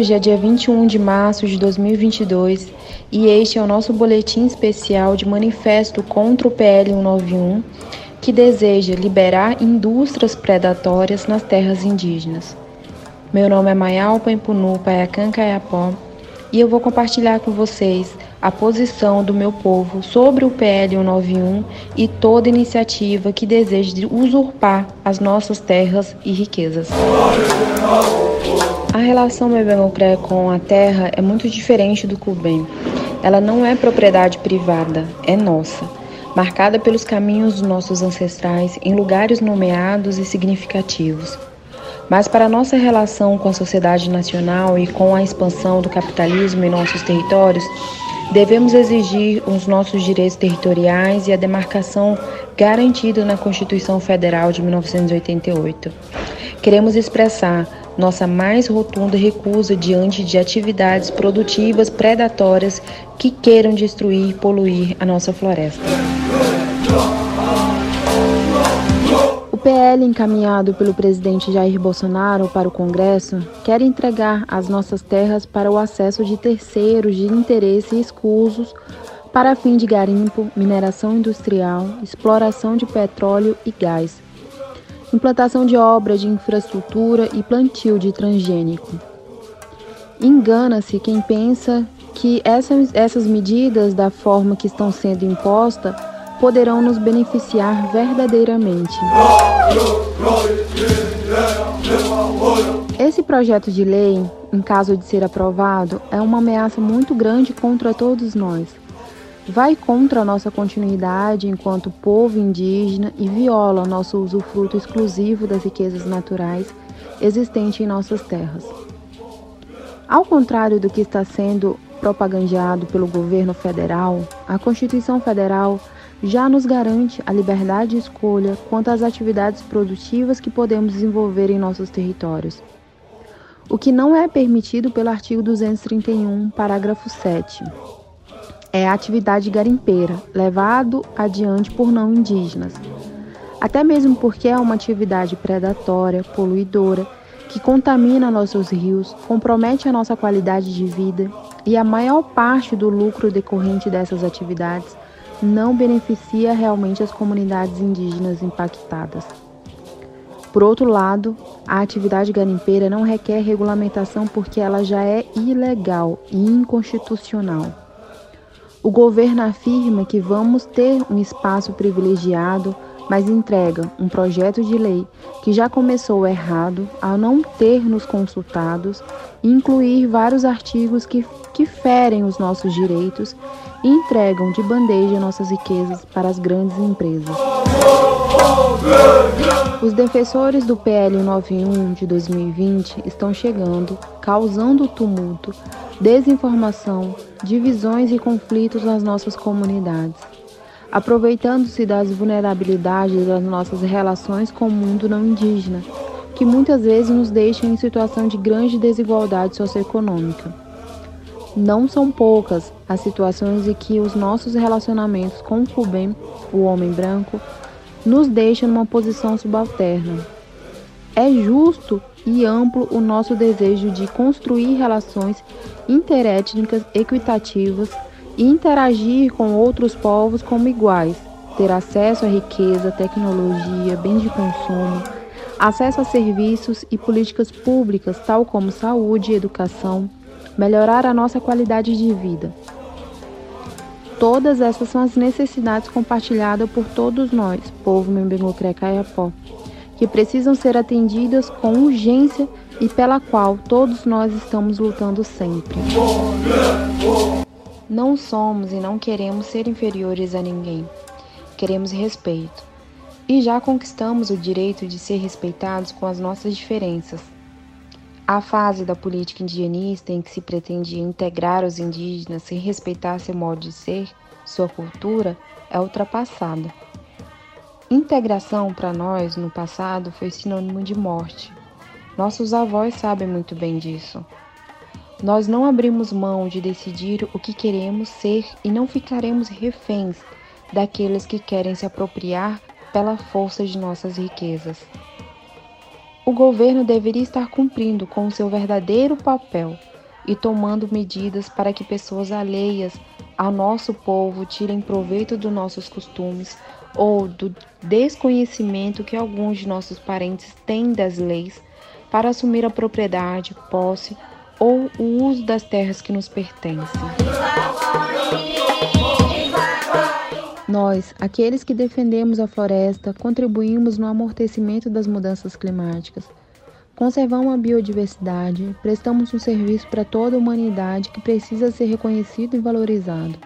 Hoje é dia 21 de março de 2022 e este é o nosso boletim especial de manifesto contra o PL 191, que deseja liberar indústrias predatórias nas terras indígenas. Meu nome é Mayalpa Impunu Paiacan Caiapó e eu vou compartilhar com vocês a posição do meu povo sobre o PL 191 e toda iniciativa que deseje usurpar as nossas terras e riquezas. A relação Mebengocré com a terra é muito diferente do Cubem. Ela não é propriedade privada, é nossa, marcada pelos caminhos dos nossos ancestrais em lugares nomeados e significativos. Mas para nossa relação com a sociedade nacional e com a expansão do capitalismo em nossos territórios, devemos exigir os nossos direitos territoriais e a demarcação garantida na Constituição Federal de 1988. Queremos expressar nossa mais rotunda recusa diante de atividades produtivas predatórias que queiram destruir e poluir a nossa floresta. O PL encaminhado pelo presidente Jair Bolsonaro para o Congresso quer entregar as nossas terras para o acesso de terceiros de interesse escusos para fim de garimpo, mineração industrial, exploração de petróleo e gás implantação de obras de infraestrutura e plantio de transgênico. Engana-se quem pensa que essas, essas medidas, da forma que estão sendo impostas, poderão nos beneficiar verdadeiramente. Esse projeto de lei, em caso de ser aprovado, é uma ameaça muito grande contra todos nós vai contra a nossa continuidade enquanto povo indígena e viola nosso usufruto exclusivo das riquezas naturais existentes em nossas terras. Ao contrário do que está sendo propagandeado pelo governo federal, a Constituição Federal já nos garante a liberdade de escolha quanto às atividades produtivas que podemos desenvolver em nossos territórios. O que não é permitido pelo artigo 231, parágrafo 7 é a atividade garimpeira, levado adiante por não indígenas. Até mesmo porque é uma atividade predatória, poluidora, que contamina nossos rios, compromete a nossa qualidade de vida e a maior parte do lucro decorrente dessas atividades não beneficia realmente as comunidades indígenas impactadas. Por outro lado, a atividade garimpeira não requer regulamentação porque ela já é ilegal e inconstitucional. O governo afirma que vamos ter um espaço privilegiado, mas entrega um projeto de lei que já começou errado ao não ter nos consultados e incluir vários artigos que, que ferem os nossos direitos e entregam de bandeja nossas riquezas para as grandes empresas. Os defensores do PL 91 de 2020 estão chegando, causando tumulto, desinformação, divisões e conflitos nas nossas comunidades, aproveitando-se das vulnerabilidades das nossas relações com o mundo não indígena, que muitas vezes nos deixam em situação de grande desigualdade socioeconômica. Não são poucas as situações em que os nossos relacionamentos com o Fubem, o homem branco, nos deixam numa posição subalterna. É justo e amplo o nosso desejo de construir relações interétnicas equitativas e interagir com outros povos como iguais, ter acesso à riqueza, tecnologia, bens de consumo, acesso a serviços e políticas públicas, tal como saúde e educação, melhorar a nossa qualidade de vida. Todas essas são as necessidades compartilhadas por todos nós, povo Membengocré Caiapó, que precisam ser atendidas com urgência e pela qual todos nós estamos lutando sempre. Não somos e não queremos ser inferiores a ninguém. Queremos respeito. E já conquistamos o direito de ser respeitados com as nossas diferenças. A fase da política indigenista em que se pretendia integrar os indígenas sem respeitar seu modo de ser, sua cultura, é ultrapassada. Integração para nós no passado foi sinônimo de morte. Nossos avós sabem muito bem disso. Nós não abrimos mão de decidir o que queremos ser e não ficaremos reféns daqueles que querem se apropriar pela força de nossas riquezas. O governo deveria estar cumprindo com o seu verdadeiro papel, e tomando medidas para que pessoas alheias ao nosso povo tirem proveito dos nossos costumes ou do desconhecimento que alguns de nossos parentes têm das leis para assumir a propriedade, posse ou o uso das terras que nos pertencem. Nós, aqueles que defendemos a floresta, contribuímos no amortecimento das mudanças climáticas. Conservamos a biodiversidade, prestamos um serviço para toda a humanidade que precisa ser reconhecido e valorizado.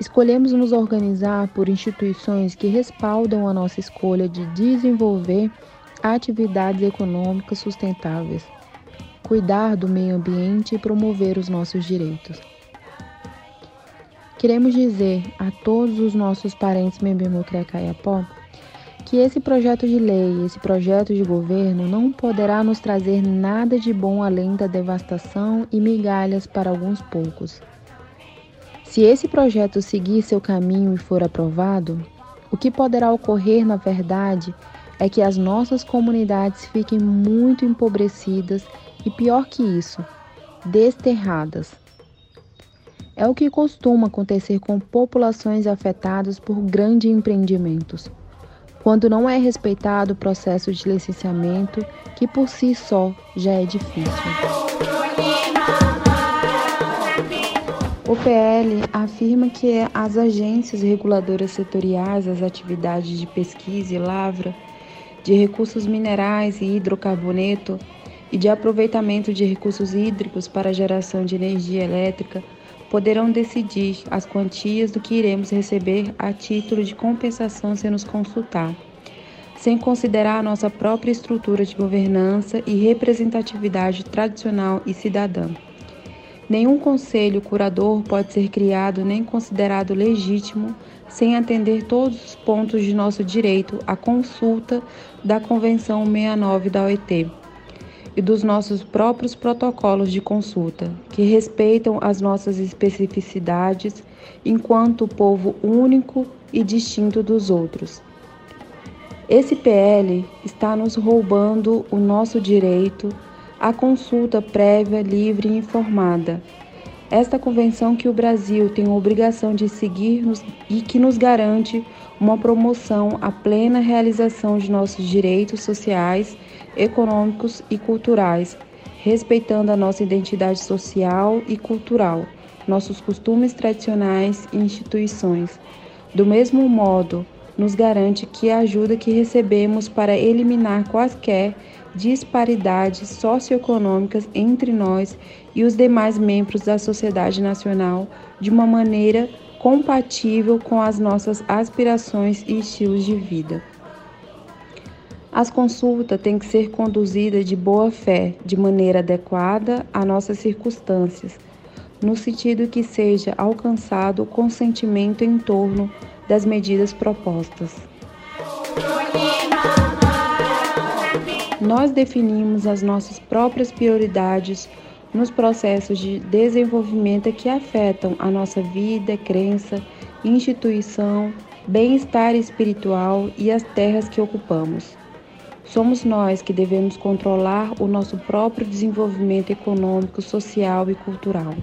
Escolhemos nos organizar por instituições que respaldam a nossa escolha de desenvolver atividades econômicas sustentáveis, cuidar do meio ambiente e promover os nossos direitos. Queremos dizer a todos os nossos parentes Membemocrecaiapó que esse projeto de lei, esse projeto de governo não poderá nos trazer nada de bom além da devastação e migalhas para alguns poucos. Se esse projeto seguir seu caminho e for aprovado, o que poderá ocorrer na verdade é que as nossas comunidades fiquem muito empobrecidas e pior que isso, desterradas é o que costuma acontecer com populações afetadas por grandes empreendimentos, quando não é respeitado o processo de licenciamento, que por si só já é difícil. O PL afirma que as agências reguladoras setoriais das atividades de pesquisa e lavra, de recursos minerais e hidrocarboneto e de aproveitamento de recursos hídricos para geração de energia elétrica poderão decidir as quantias do que iremos receber a título de compensação sem nos consultar, sem considerar a nossa própria estrutura de governança e representatividade tradicional e cidadã. Nenhum conselho curador pode ser criado nem considerado legítimo sem atender todos os pontos de nosso direito à consulta da Convenção 69 da OIT e dos nossos próprios protocolos de consulta, que respeitam as nossas especificidades enquanto povo único e distinto dos outros. Esse PL está nos roubando o nosso direito à consulta prévia, livre e informada. Esta convenção que o Brasil tem a obrigação de seguir e que nos garante uma promoção à plena realização de nossos direitos sociais econômicos e culturais, respeitando a nossa identidade social e cultural, nossos costumes tradicionais e instituições. Do mesmo modo, nos garante que a ajuda que recebemos para eliminar quaisquer disparidades socioeconômicas entre nós e os demais membros da sociedade nacional de uma maneira compatível com as nossas aspirações e estilos de vida. As consultas têm que ser conduzidas de boa fé, de maneira adequada às nossas circunstâncias, no sentido que seja alcançado o consentimento em torno das medidas propostas. Nós definimos as nossas próprias prioridades nos processos de desenvolvimento que afetam a nossa vida, crença, instituição, bem-estar espiritual e as terras que ocupamos. Somos nós que devemos controlar o nosso próprio desenvolvimento econômico, social e cultural.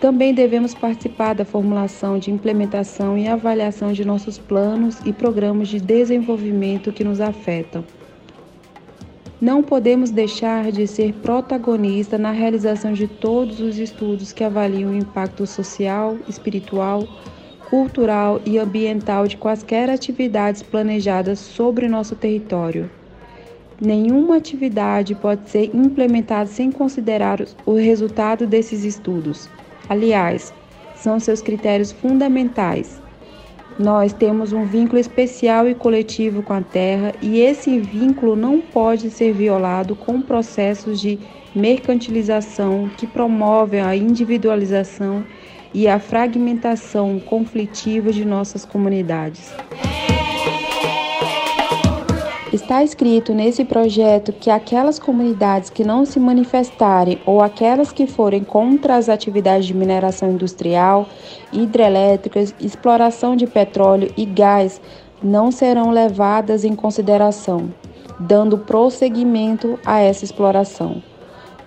Também devemos participar da formulação de implementação e avaliação de nossos planos e programas de desenvolvimento que nos afetam. Não podemos deixar de ser protagonista na realização de todos os estudos que avaliam o impacto social, espiritual, cultural e ambiental de quaisquer atividades planejadas sobre nosso território. Nenhuma atividade pode ser implementada sem considerar o resultado desses estudos. Aliás, são seus critérios fundamentais. Nós temos um vínculo especial e coletivo com a Terra e esse vínculo não pode ser violado com processos de mercantilização que promovem a individualização e a fragmentação conflitiva de nossas comunidades. Está escrito nesse projeto que aquelas comunidades que não se manifestarem ou aquelas que forem contra as atividades de mineração industrial, hidrelétricas, exploração de petróleo e gás não serão levadas em consideração, dando prosseguimento a essa exploração.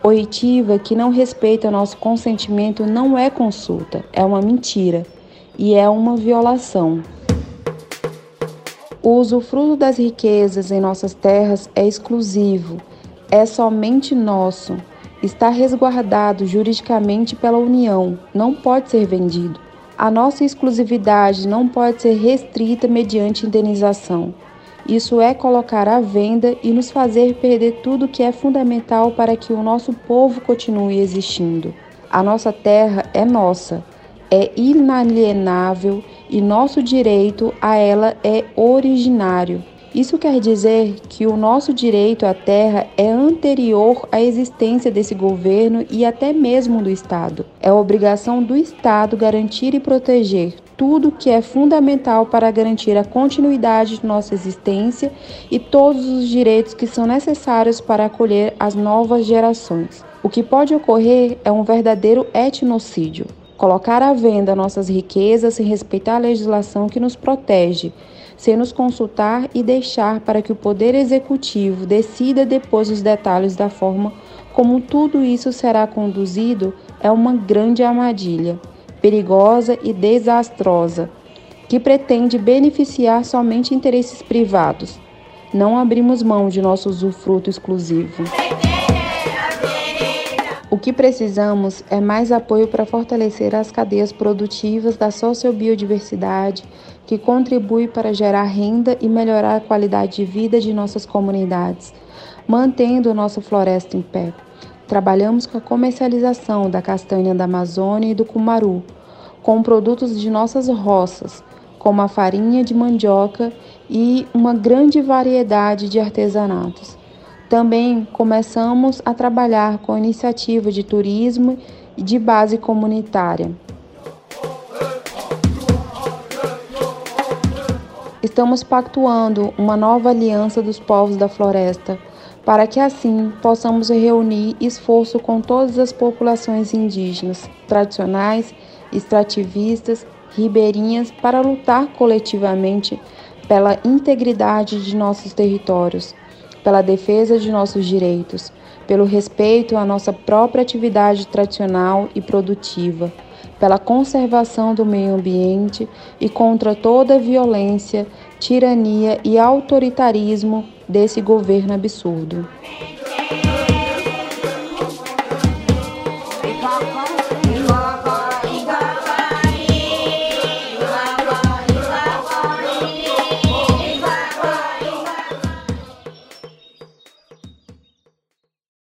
Oitiva que não respeita nosso consentimento não é consulta, é uma mentira e é uma violação. O usufruto das riquezas em nossas terras é exclusivo, é somente nosso, está resguardado juridicamente pela União, não pode ser vendido. A nossa exclusividade não pode ser restrita mediante indenização. Isso é colocar à venda e nos fazer perder tudo que é fundamental para que o nosso povo continue existindo. A nossa terra é nossa, é inalienável e nosso direito a ela é originário. Isso quer dizer que o nosso direito à terra é anterior à existência desse governo e até mesmo do Estado. É obrigação do Estado garantir e proteger tudo que é fundamental para garantir a continuidade de nossa existência e todos os direitos que são necessários para acolher as novas gerações. O que pode ocorrer é um verdadeiro etnocídio. Colocar à venda nossas riquezas sem respeitar a legislação que nos protege, sem nos consultar e deixar para que o Poder Executivo decida depois os detalhes da forma como tudo isso será conduzido, é uma grande armadilha perigosa e desastrosa, que pretende beneficiar somente interesses privados. Não abrimos mão de nosso usufruto exclusivo. O que precisamos é mais apoio para fortalecer as cadeias produtivas da sociobiodiversidade, que contribui para gerar renda e melhorar a qualidade de vida de nossas comunidades, mantendo nossa floresta em pé. Trabalhamos com a comercialização da castanha da Amazônia e do cumaru, com produtos de nossas roças, como a farinha de mandioca e uma grande variedade de artesanatos. Também começamos a trabalhar com iniciativa de turismo de base comunitária. Estamos pactuando uma nova aliança dos povos da floresta para que assim possamos reunir esforço com todas as populações indígenas, tradicionais, extrativistas, ribeirinhas para lutar coletivamente pela integridade de nossos territórios, pela defesa de nossos direitos, pelo respeito à nossa própria atividade tradicional e produtiva, pela conservação do meio ambiente e contra toda a violência, tirania e autoritarismo desse governo absurdo.